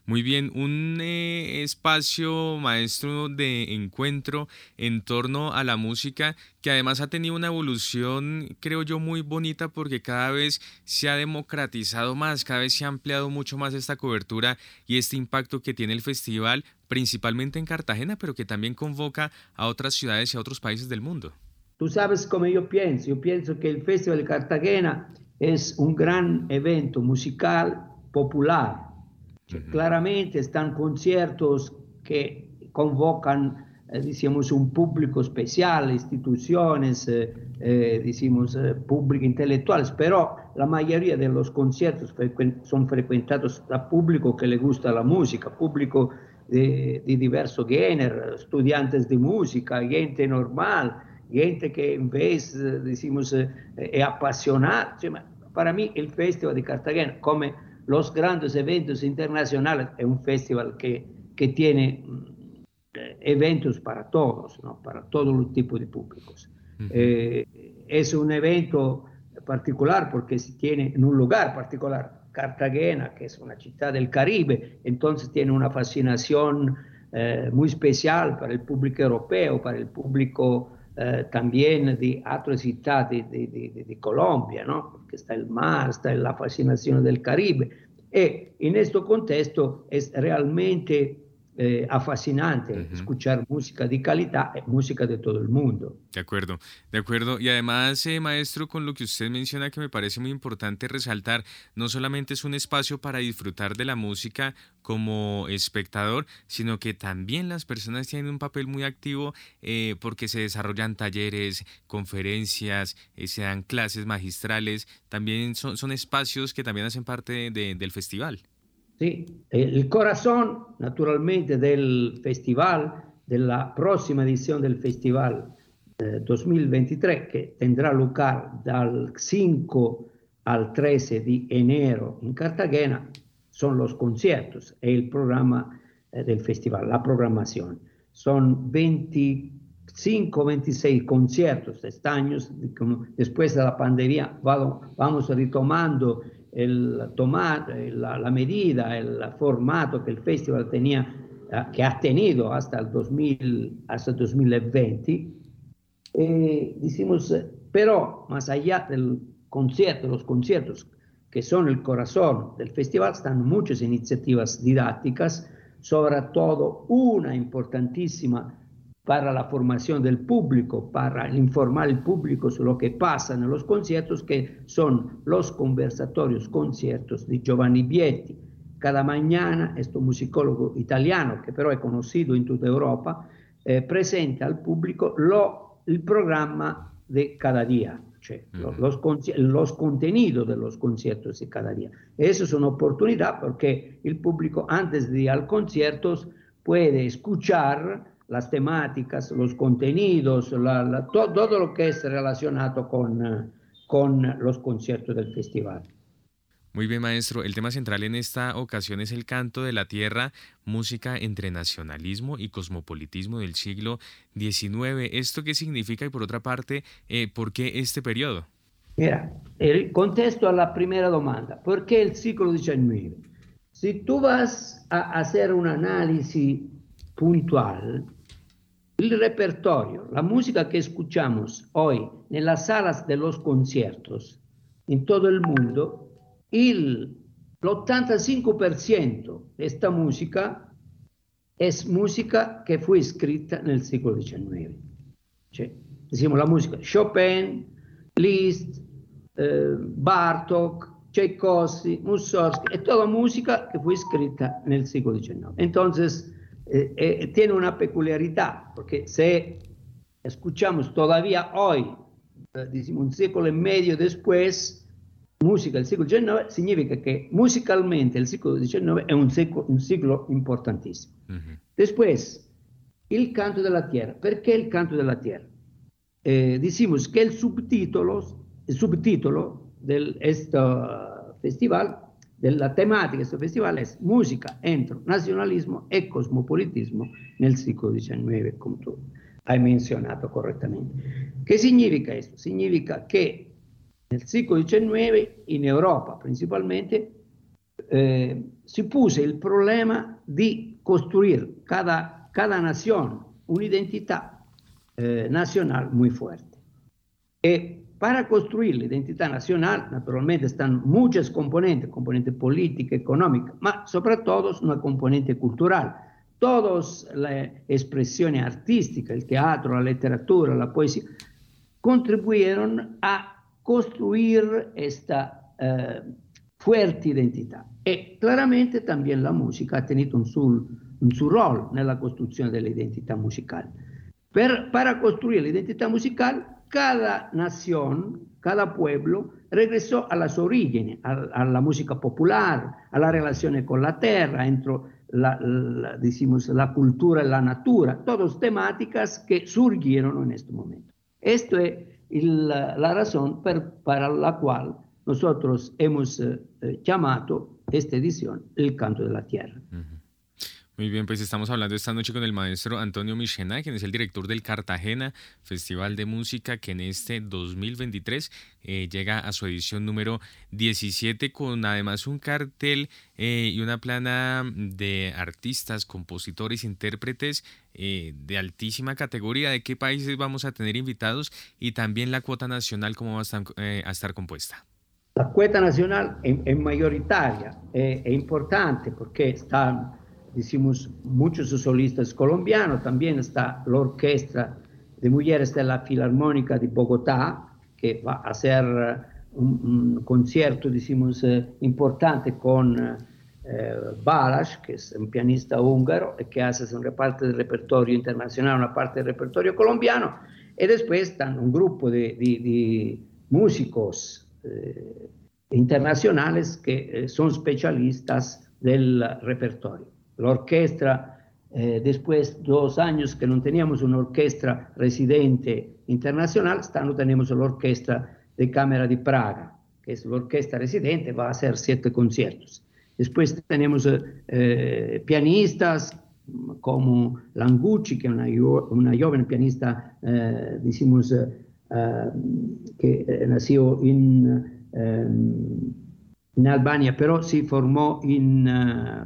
[SPEAKER 1] Muy bien, un eh, espacio maestro de encuentro en torno a la música que además ha tenido una evolución, creo yo, muy bonita porque cada vez se ha democratizado más, cada vez se ha ampliado mucho más esta cobertura y este impacto que tiene el festival, principalmente en Cartagena, pero que también convoca a otras ciudades y a otros países del mundo.
[SPEAKER 7] Tú sabes cómo yo pienso, yo pienso que el Festival de Cartagena es un gran evento musical popular. Claramente están conciertos que convocan, eh, decimos, un público especial, instituciones, eh, eh, decimos, público intelectuales, pero la mayoría de los conciertos son frecuentados por público que le gusta la música, público de, de diverso género, estudiantes de música, gente normal, gente que en vez, decimos, es apasionada. Para mí el Festival de Cartagena, como los grandes eventos internacionales, es un festival que, que tiene mm, eventos para todos, ¿no? para todos los tipos de públicos. Eh, es un evento particular porque se tiene en un lugar particular, Cartagena, que es una ciudad del Caribe, entonces tiene una fascinación eh, muy especial para el público europeo, para el público eh, también de otras ciudades de, de, de, Colombia, ¿no? porque está el mar, está la fascinación del Caribe. Y en este contexto es realmente eh, fascinante escuchar música de calidad, eh, música de todo el mundo.
[SPEAKER 1] De acuerdo, de acuerdo. Y además, eh, maestro, con lo que usted menciona que me parece muy importante resaltar, no solamente es un espacio para disfrutar de la música como espectador, sino que también las personas tienen un papel muy activo eh, porque se desarrollan talleres, conferencias, se dan clases magistrales, también son, son espacios que también hacen parte del festival.
[SPEAKER 7] Sì, il corazon naturalmente del festival, della prossima edizione del festival eh, 2023 che tendrà lugar dal 5 al 13 di enero in Cartagena, sono los conciertos e il programma eh, del festival, la programazione. Sono 25-26 conciertos este después de la pandemia, vamos retomando el tomar eh, la, medida, el formato que el festival tenía, eh, que ha tenido hasta el 2000, hasta 2020. Eh, decimos, pero más allá del concierto, los conciertos que son el corazón del festival, están muchas iniciativas didácticas, sobre todo una importantísima para la formación del público, para informar al público sobre lo que pasa en los conciertos, que son los conversatorios conciertos de Giovanni Vietti. Cada mañana este musicólogo italiano, que pero es conocido en toda Europa, eh, presenta al público lo, el programa de cada día, cioè, los, los, contenidos de los conciertos de cada día. Eso es una oportunidad porque el público antes de ir al conciertos puede escuchar las temáticas, los contenidos, todo, lo que es relacionado con, eh, con los conciertos del festival.
[SPEAKER 1] Muy bien, maestro. El tema central en esta ocasión es el canto de la tierra, música entre nacionalismo y cosmopolitismo del siglo XIX. ¿Esto qué significa y por otra parte, eh, por qué este periodo?
[SPEAKER 7] Mira, el contesto a la primera demanda, ¿por qué el siglo XIX? Si tú vas a hacer un análisis puntual, el repertorio, la música que escuchamos hoy en las salas de los conciertos en todo el mundo, el 85% de esta música es música que fue escrita en el siglo XIX. decimos la música Chopin, Liszt, eh, Bartok, Tchaikovsky, Mussorgsky, es toda música que fue escrita en el siglo XIX. Entonces, eh, eh, tiene una peculiaridad, porque si escuchamos todavía hoy, eh, un siglo y medio después, música del siglo XIX, significa que musicalmente el siglo XIX es un siglo, un siglo importantísimo. Después, el canto de la tierra. ¿Por qué el canto de la tierra? decimos que el subtítulo, el subtítulo de este festival la temática de este festival es música, entro, nacionalismo y cosmopolitismo en el siglo XIX, como tú has mencionado correctamente. ¿Qué significa esto? Significa que en el siglo XIX, en Europa principalmente, eh, se puso el problema de construir cada, cada nación una identidad eh, nacional muy fuerte. Y para construir la identidad nacional, naturalmente, están muchas componentes, componente política, económica, pero sobre todo una componente cultural. Todas las expresiones artísticas, el teatro, la literatura, la poesía, contribuyeron a construir esta eh, fuerte identidad. Y claramente también la música ha tenido un su, un su rol nella costruzione dell'identità musicale. Per, para construir la identidad musical cada nación, cada pueblo regresó a las orígenes, a, la música popular, a las relaciones con la tierra, entre la, la cultura y la natura, todas temáticas que surgieron en este momento. Esto es la, razón para la cual nosotros hemos eh, eh, llamado esta edición el canto de la tierra.
[SPEAKER 1] Muy bien, pues estamos hablando esta noche con el maestro Antonio Michena, quien es el director del Cartagena Festival de Música, que en este 2023 eh, llega a su edición número 17 con además un cartel eh, y una plana de artistas, compositores, intérpretes eh, de altísima categoría. ¿De qué países vamos a tener invitados? Y también la cuota nacional, ¿cómo va a estar, compuesta?
[SPEAKER 7] La cuota nacional es, mayoritaria, es importante porque están decimos, muchos solistas colombianos, también está la orquesta de mujeres de la Filarmónica de Bogotá, que va a hacer un, concierto, decimos, eh, importante con eh, Balas, que es un pianista húngaro, que hace una parte del repertorio internacional, una parte del repertorio colombiano, y después están un grupo de, músicos eh, internacionales que son especialistas del repertorio. La orquesta, eh, después de dos años que no teníamos una orquesta residente internacional, tenemos la orquesta de Cámara de Praga, que es la orquesta residente, va a hacer siete conciertos. Después tenemos eh, pianistas como Langucci, que es una, joven pianista, eh, decimos, eh, que nació en Albania, pero se formó en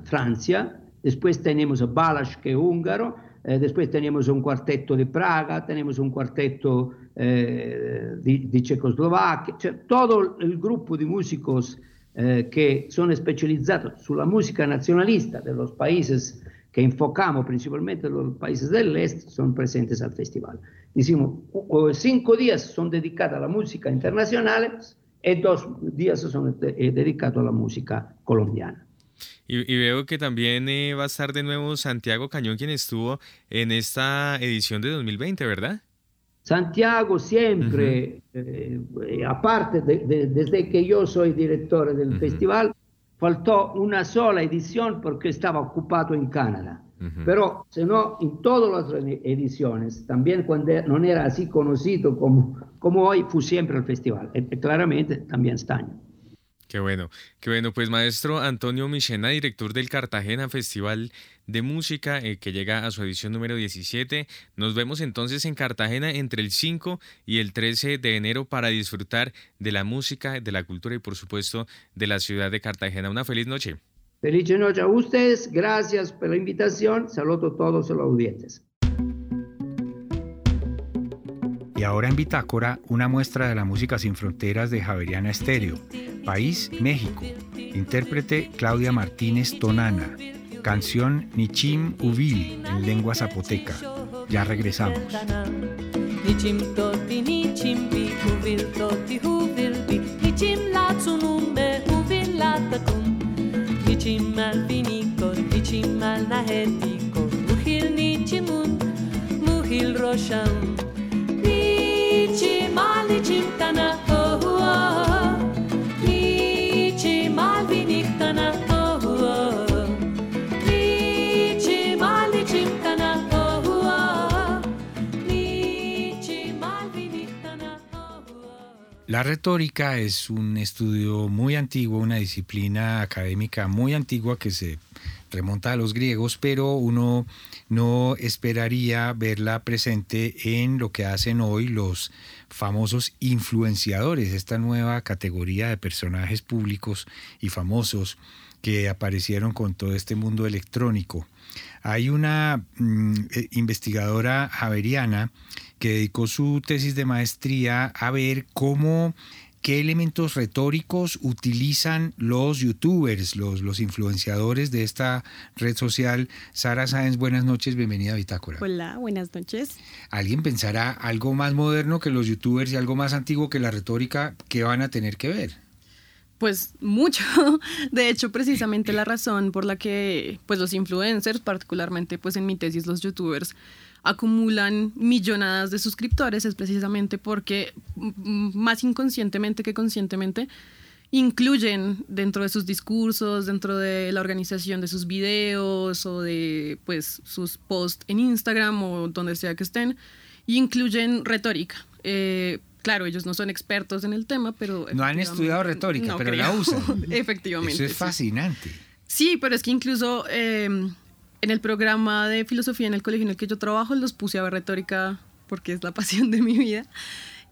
[SPEAKER 7] Francia. Después tenemos a Balas, que es húngaro. después tenemos un cuarteto de Praga, tenemos un cuarteto eh, di, di, Cecoslovacchia, cioè tutto il gruppo di músicos eh, che sono specializzati sulla musica nazionalista dei paesi che enfocamos principalmente los países del este son presentes al festival. Dicimos, cinco días son dedicados a la música internacional y dos días son de, eh, dedicados a la música colombiana.
[SPEAKER 1] Y, y, veo que también eh, va a estar de nuevo Santiago Cañón, quien estuvo en esta edición de 2020, ¿verdad?
[SPEAKER 7] Santiago siempre, eh, aparte desde que yo soy director del festival, faltó una sola edición porque estaba ocupado en Canadá. Pero, si no, en todas las ediciones, también cuando no era así conocido como, como hoy, fue siempre el festival. Y claramente también este año.
[SPEAKER 1] Qué bueno, qué bueno. Pues maestro Antonio Michena, director del Cartagena Festival de Música, eh, que llega a su edición número 17. Nos vemos entonces en Cartagena entre el 5 y el 13 de enero para disfrutar de la música, de la cultura y por supuesto de la ciudad de Cartagena. Una feliz noche.
[SPEAKER 7] Feliz noche a ustedes. Gracias por la invitación. Saludo a todos los audientes.
[SPEAKER 2] Y ahora en Bitácora, una muestra de la música sin fronteras de Javeriana Estéreo. País, México. Intérprete Claudia Martínez Tonana. Canción Nichim Uvil en lengua zapoteca. Ya regresamos. Nichim rosham La retórica es un estudio muy antiguo, una disciplina académica muy antigua que se remonta a los griegos, pero uno no esperaría verla presente en lo que hacen hoy los famosos influenciadores, esta nueva categoría de personajes públicos y famosos que aparecieron con todo este mundo electrónico. Hay una mm, eh, investigadora javeriana que dedicó su tesis de maestría a ver cómo qué elementos retóricos utilizan los youtubers, los, los influenciadores de esta red social. Sara Sáenz, buenas noches, bienvenida a Bitácora.
[SPEAKER 8] Hola, buenas noches.
[SPEAKER 2] ¿Alguien pensará algo más moderno que los youtubers y algo más antiguo que la retórica? ¿Qué van a tener que ver?
[SPEAKER 8] Pues mucho. De hecho, precisamente la razón por la que pues los influencers, particularmente pues en mi tesis los youtubers, acumulan millonadas de suscriptores es precisamente porque más inconscientemente que conscientemente incluyen dentro de sus discursos, dentro de la organización de sus videos o de pues sus posts en Instagram o donde sea que estén, incluyen retórica. Eh, claro, ellos no son expertos en el tema, pero...
[SPEAKER 2] No han estudiado retórica, pero la usan.
[SPEAKER 8] efectivamente.
[SPEAKER 2] Eso es fascinante.
[SPEAKER 8] Sí, pero es que incluso eh, en el programa de filosofía en el colegio en el que yo trabajo los puse a ver retórica porque es la pasión de mi vida.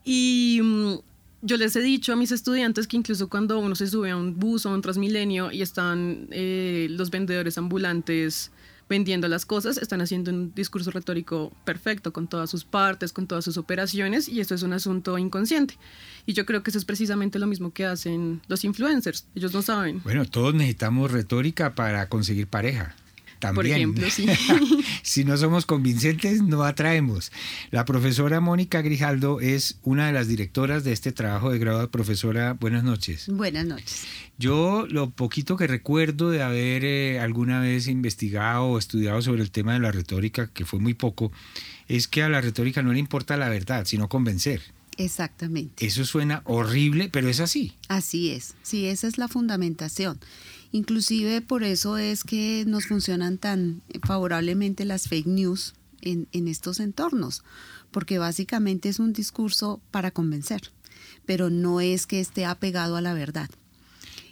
[SPEAKER 8] Y mm, yo les he dicho a mis estudiantes que incluso cuando uno se sube a un bus o a un transmilenio y están eh, los vendedores ambulantes vendiendo las cosas, están haciendo un discurso retórico perfecto con todas sus partes, con todas sus operaciones y esto es un asunto inconsciente. Y yo creo que eso es precisamente lo mismo que hacen los influencers. Ellos no saben.
[SPEAKER 2] Bueno, todos necesitamos retórica para conseguir pareja. También.
[SPEAKER 8] Por ejemplo, sí.
[SPEAKER 2] si no somos convincentes, no atraemos. La profesora Mónica Grijaldo es una de las directoras de este trabajo de grado. Profesora, buenas noches.
[SPEAKER 9] Buenas noches.
[SPEAKER 2] Yo lo poquito que recuerdo de haber eh, alguna vez investigado o estudiado sobre el tema de la retórica, que fue muy poco, es que a la retórica no le importa la verdad, sino convencer.
[SPEAKER 9] Exactamente.
[SPEAKER 2] Eso suena horrible, pero es así.
[SPEAKER 9] Así es, sí, esa es la fundamentación. Inclusive por eso es que nos funcionan tan favorablemente las fake news en, estos entornos, porque básicamente es un discurso para convencer, pero no es que esté apegado a la verdad.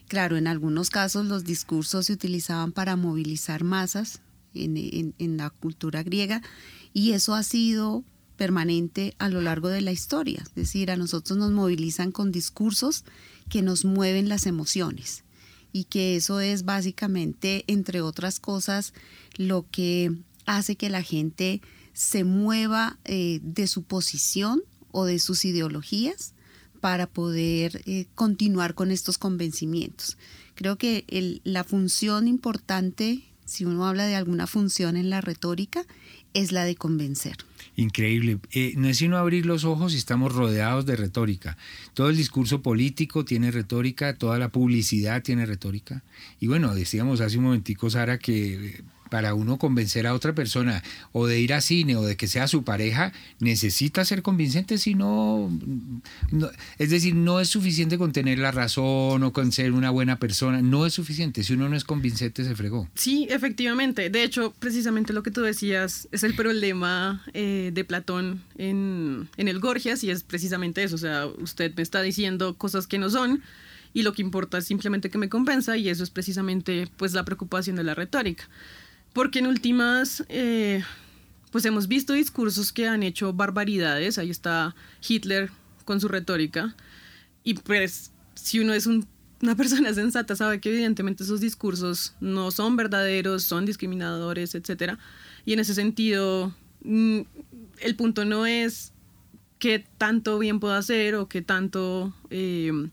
[SPEAKER 9] Claro, en algunos casos los discursos se utilizaban para movilizar masas en, en la cultura griega y eso ha sido permanente a lo largo de la historia. Es decir, a nosotros nos movilizan con discursos que nos mueven las emociones y que eso es básicamente, entre otras cosas, lo que hace que la gente se mueva eh, de su posición o de sus ideologías para poder eh, continuar con estos convencimientos. Creo que la función importante, si uno habla de alguna función en la retórica, es la de convencer.
[SPEAKER 2] Increíble. Eh, no es sino abrir los ojos y estamos rodeados de retórica. Todo el discurso político tiene retórica, toda la publicidad tiene retórica. Y bueno, decíamos hace un momentico, Sara, que para uno convencer a otra persona o de ir a cine o de que sea su pareja, necesita ser convincente, si no, es decir, no es suficiente con tener la razón o con ser una buena persona, no es suficiente, si uno no es convincente se fregó.
[SPEAKER 8] Sí, efectivamente, de hecho, precisamente lo que tú decías es el problema eh, de Platón en, en el Gorgias y es precisamente eso, o sea, usted me está diciendo cosas que no son, y lo que importa es simplemente que me compensa y eso es precisamente pues la preocupación de la retórica. Porque en últimas, eh, pues hemos visto discursos que han hecho barbaridades. Ahí está Hitler con su retórica. Y pues, si uno es una persona sensata, sabe que evidentemente esos discursos no son verdaderos, son discriminadores, etc. Y en ese sentido, mm, el punto no es qué tanto bien puedo hacer o qué tanto... Eh,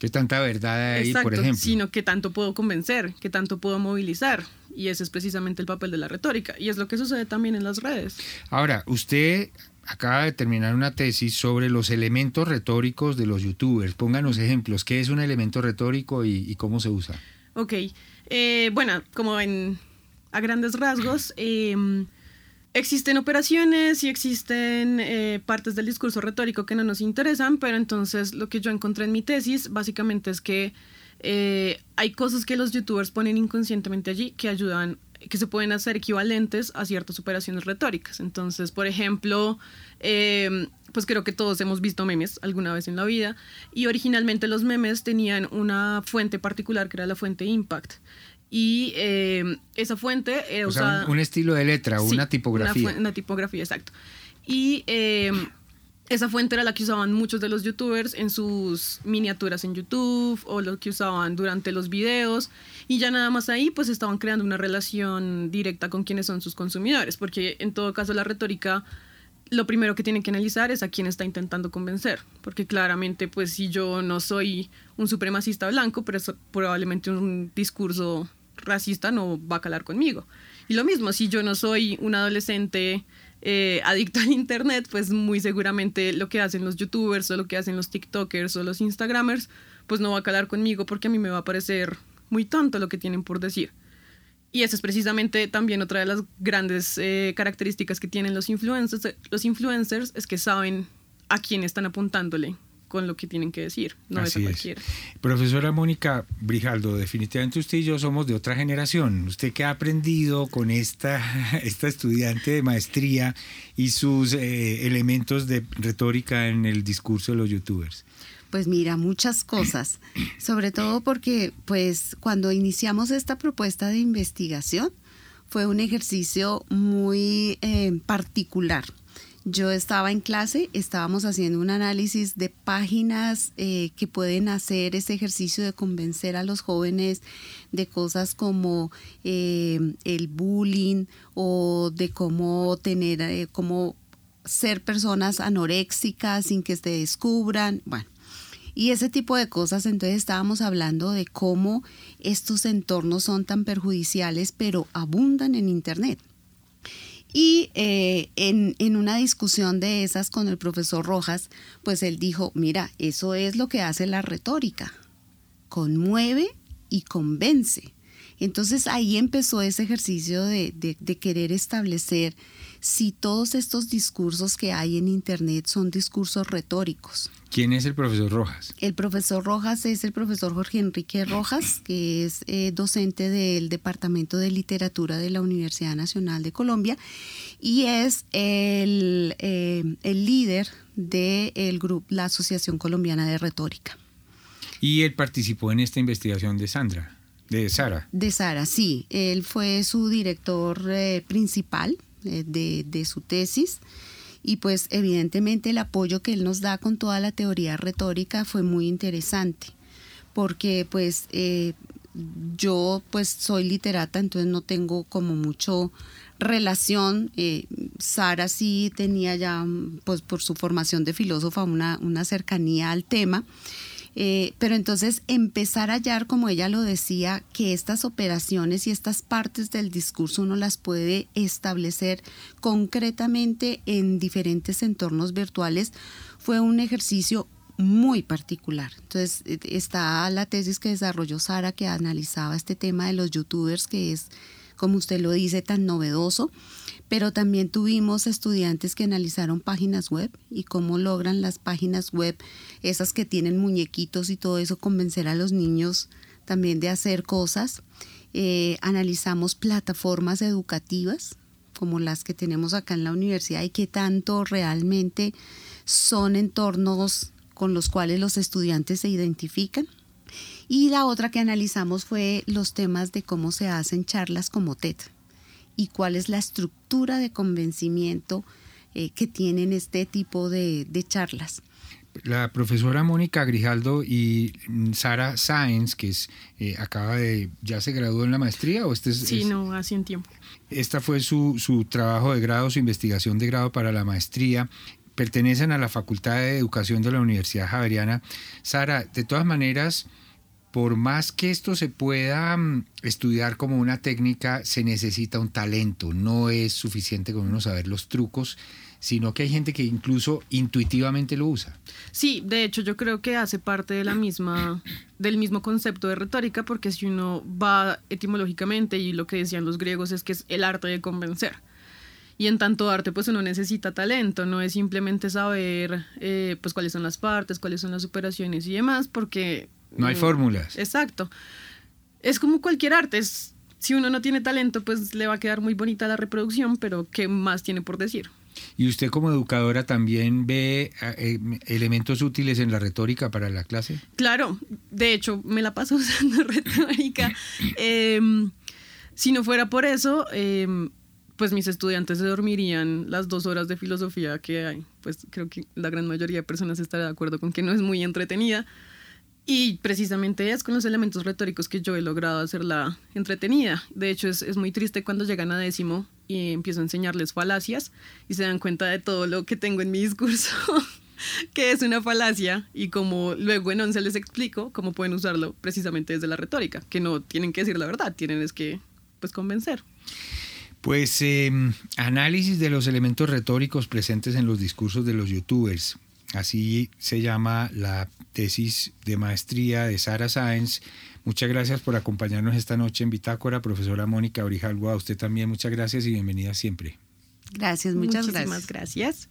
[SPEAKER 2] ¿Qué tanta verdad hay, por ejemplo?
[SPEAKER 8] Sino que tanto puedo convencer, que tanto puedo movilizar. Y ese es precisamente el papel de la retórica. Y es lo que sucede también en las redes.
[SPEAKER 2] Ahora, usted acaba de terminar una tesis sobre los elementos retóricos de los youtubers. Pónganos ejemplos. ¿Qué es un elemento retórico y, cómo se usa?
[SPEAKER 8] Ok. Eh, bueno, como en, a grandes rasgos, eh, Existen operaciones y existen eh, partes del discurso retórico que no nos interesan, pero entonces lo que yo encontré en mi tesis básicamente es que eh, hay cosas que los youtubers ponen inconscientemente allí que ayudan, que se pueden hacer equivalentes a ciertas operaciones retóricas. Entonces, por ejemplo, eh, pues creo que todos hemos visto memes alguna vez en la vida y originalmente los memes tenían una fuente particular que era la fuente Impact y eh, esa fuente era
[SPEAKER 2] o Sea, un, estilo de letra, una tipografía.
[SPEAKER 8] Una, tipografía, exacto. Y eh, esa fuente era la que usaban muchos de los youtubers en sus miniaturas en YouTube o lo que usaban durante los videos. Y ya nada más ahí, pues estaban creando una relación directa con quienes son sus consumidores, porque en todo caso la retórica lo primero que tienen que analizar es a quién está intentando convencer, porque claramente, pues si yo no soy un supremacista blanco, pero es probablemente un discurso racista no va a calar conmigo. Y lo mismo, si yo no soy un adolescente eh, adicto al Internet, pues muy seguramente lo que hacen los youtubers o lo que hacen los TikTokers o los Instagramers, pues no va a calar conmigo porque a mí me va a parecer muy tonto lo que tienen por decir. Y esa es precisamente también otra de las grandes eh, características que tienen los influencers. Los influencers es que saben a quién están apuntándole con lo que tienen que decir, no es a cualquiera.
[SPEAKER 2] Profesora Mónica Brijaldo, definitivamente usted y yo somos de otra generación. ¿Usted qué ha aprendido con esta, esta estudiante de maestría y sus eh, elementos de retórica en el discurso de los youtubers?
[SPEAKER 9] Pues mira, muchas cosas, sobre todo porque pues cuando iniciamos esta propuesta de investigación fue un ejercicio muy eh, particular yo estaba en clase, estábamos haciendo un análisis de páginas eh, que pueden hacer ese ejercicio de convencer a los jóvenes de cosas como eh, el bullying o de cómo tener, eh, cómo ser personas anoréxicas sin que se descubran. Bueno, Y ese tipo de cosas, entonces estábamos hablando de cómo estos entornos son tan perjudiciales, pero abundan en Internet. Y eh, en, en, una discusión de esas con el profesor Rojas, pues él dijo, mira, eso es lo que hace la retórica, conmueve y convence. Entonces ahí empezó ese ejercicio de, de, querer establecer si todos estos discursos que hay en Internet son discursos retóricos.
[SPEAKER 2] ¿Quién es el profesor Rojas?
[SPEAKER 9] El profesor Rojas es el profesor Jorge Enrique Rojas, que es eh, docente del Departamento de Literatura de la Universidad Nacional de Colombia y es el, eh, el líder de grupo, la Asociación Colombiana de Retórica.
[SPEAKER 2] ¿Y él participó en esta investigación de Sandra? De Sara.
[SPEAKER 9] De Sara, sí. Él fue su director eh, principal de, de, su tesis y pues evidentemente el apoyo que él nos da con toda la teoría retórica fue muy interesante porque pues eh, yo pues soy literata entonces no tengo como mucho relación Sara sí tenía ya pues por su formación de filósofa una, una cercanía al tema eh, pero entonces empezar a hallar, como ella lo decía, que estas operaciones y estas partes del discurso uno las puede establecer concretamente en diferentes entornos virtuales, fue un ejercicio muy particular. Entonces eh, está la tesis que desarrolló Sara que analizaba este tema de los youtubers, que es, como usted lo dice, tan novedoso pero también tuvimos estudiantes que analizaron páginas web y cómo logran las páginas web, esas que tienen muñequitos y todo eso, convencer a los niños también de hacer cosas. Eh, analizamos plataformas educativas como las que tenemos acá en la universidad y qué tanto realmente son entornos con los cuales los estudiantes se identifican. Y la otra que analizamos fue los temas de cómo se hacen charlas como TED y cuál es la estructura de convencimiento eh, que tienen este tipo de, charlas.
[SPEAKER 2] La profesora Mónica Grijaldo y Sara Sáenz, que es, eh, acaba de, ya se graduó en la maestría o este es,
[SPEAKER 8] Sí, no, hace un tiempo.
[SPEAKER 2] Esta fue su, su trabajo de grado, su investigación de grado para la maestría pertenecen a la Facultad de Educación de la Universidad Javeriana. Sara, de todas maneras, por más que esto se pueda mm, estudiar como una técnica, se necesita un talento. No es suficiente con uno saber los trucos, sino que hay gente que incluso intuitivamente lo usa.
[SPEAKER 8] Sí, de hecho yo creo que hace parte de la misma, del mismo concepto de retórica, porque si uno va etimológicamente y lo que decían los griegos es que es el arte de convencer. Y en tanto arte, pues uno necesita talento, no es simplemente saber eh, pues cuáles son las partes, cuáles son las operaciones y demás, porque
[SPEAKER 2] no hay fórmulas.
[SPEAKER 8] Exacto. Es como cualquier arte. Es, si uno no tiene talento, pues le va a quedar muy bonita la reproducción, pero ¿qué más tiene por decir?
[SPEAKER 2] ¿Y usted como educadora también ve eh, elementos útiles en la retórica para la clase?
[SPEAKER 8] Claro, de hecho me la paso usando retórica. Em, si no fuera por eso, em, pues mis estudiantes se dormirían las dos horas de filosofía que hay. Pues creo que la gran mayoría de personas estará de acuerdo con que no es muy entretenida. Y precisamente es con los elementos retóricos que yo he logrado hacerla entretenida. De hecho, es, muy triste cuando llegan a décimo y empiezo a enseñarles falacias y se dan cuenta de todo lo que tengo en mi discurso, que es una falacia, y como luego en once les explico cómo pueden usarlo precisamente desde la retórica, que no tienen que decir la verdad, tienen es que pues convencer.
[SPEAKER 2] Pues em, análisis de los elementos retóricos presentes en los discursos de los youtubers. Así se llama la tesis de maestría de Sara Sáenz. Muchas gracias por acompañarnos esta noche en Bitácora, profesora Mónica Orijalgo. A usted también muchas gracias y bienvenida siempre.
[SPEAKER 9] Gracias, muchas
[SPEAKER 8] Muchísimas gracias.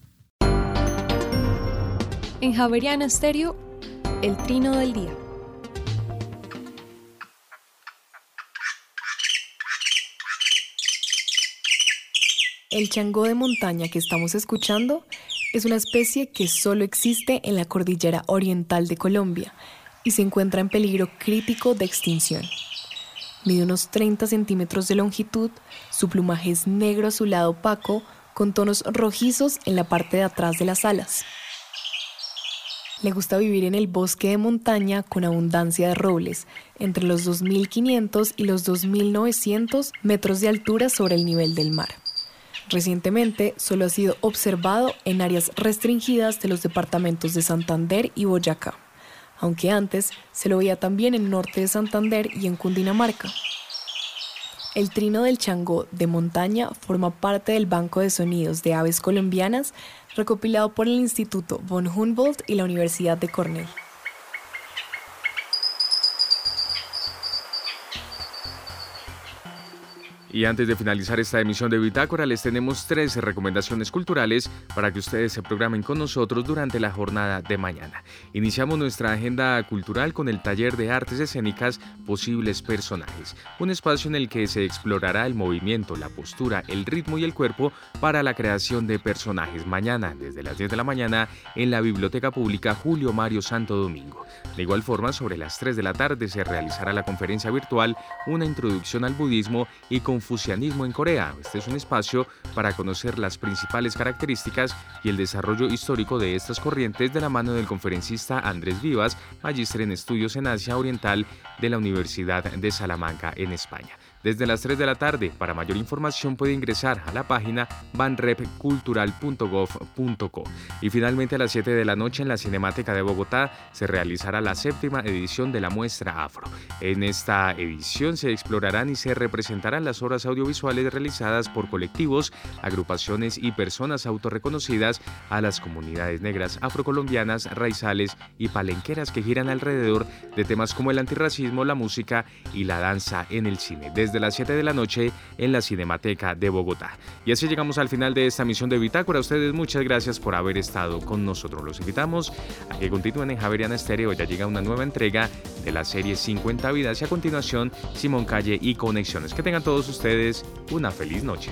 [SPEAKER 6] En Javeriana Estéreo, el trino del día. El changó de montaña que estamos escuchando es una especie que solo existe en la cordillera oriental de Colombia y se encuentra en peligro crítico de extinción. Mide unos 30 centímetros de longitud, su plumaje es negro azulado opaco con tonos rojizos en la parte de atrás de las alas. Le gusta vivir en el bosque de montaña con abundancia de robles, entre los 2.500 y los 2.900 metros de altura sobre el nivel del mar. Recientemente solo ha sido observado en áreas restringidas de los departamentos de Santander y Boyacá. aunque antes se lo veía también en norte de Santander y en Cundinamarca. El trino del changó de montaña forma parte del Banco de Sonidos de Aves Colombianas recopilado por el Instituto von Humboldt y la Universidad de Cornell.
[SPEAKER 1] Y antes de finalizar esta emisión de Bitácora, les tenemos tres recomendaciones culturales para que ustedes se programen con nosotros durante la jornada de mañana. Iniciamos nuestra agenda cultural con el taller de artes escénicas Posibles Personajes, un espacio en el que se explorará el movimiento, la postura, el ritmo y el cuerpo para la creación de personajes mañana, desde las 10 de la mañana, en la Biblioteca Pública Julio Mario Santo Domingo. De igual forma, sobre las 3 de la tarde se realizará la conferencia virtual Una introducción al budismo y con Confucianismo en Corea. Este es un espacio para conocer las principales características y el desarrollo histórico de estas corrientes de la mano del conferencista Andrés Vivas, magíster en estudios en Asia Oriental de la Universidad de Salamanca en España desde las 3 de la tarde. Para mayor información puede ingresar a la página banrepcultural.gov.co. Y finalmente a las 7 de la noche en la Cinemateca de Bogotá se realizará la séptima edición de la muestra Afro. En esta edición se explorarán y se representarán las obras audiovisuales realizadas por colectivos, agrupaciones y personas autorreconocidas a las comunidades negras afrocolombianas, raizales y palenqueras que giran alrededor de temas como el antirracismo, la música y la danza en el cine desde las 7 de la noche en la Cinemateca de Bogotá. Y así llegamos al final de esta misión de Bitácora. Ustedes muchas gracias por haber estado con nosotros. Los invitamos a que continúen en Javeriana Estéreo. Ya llega una nueva entrega de la serie 50 vidas y a continuación Simón Calle y Conexiones. Que tengan todos ustedes una feliz noche.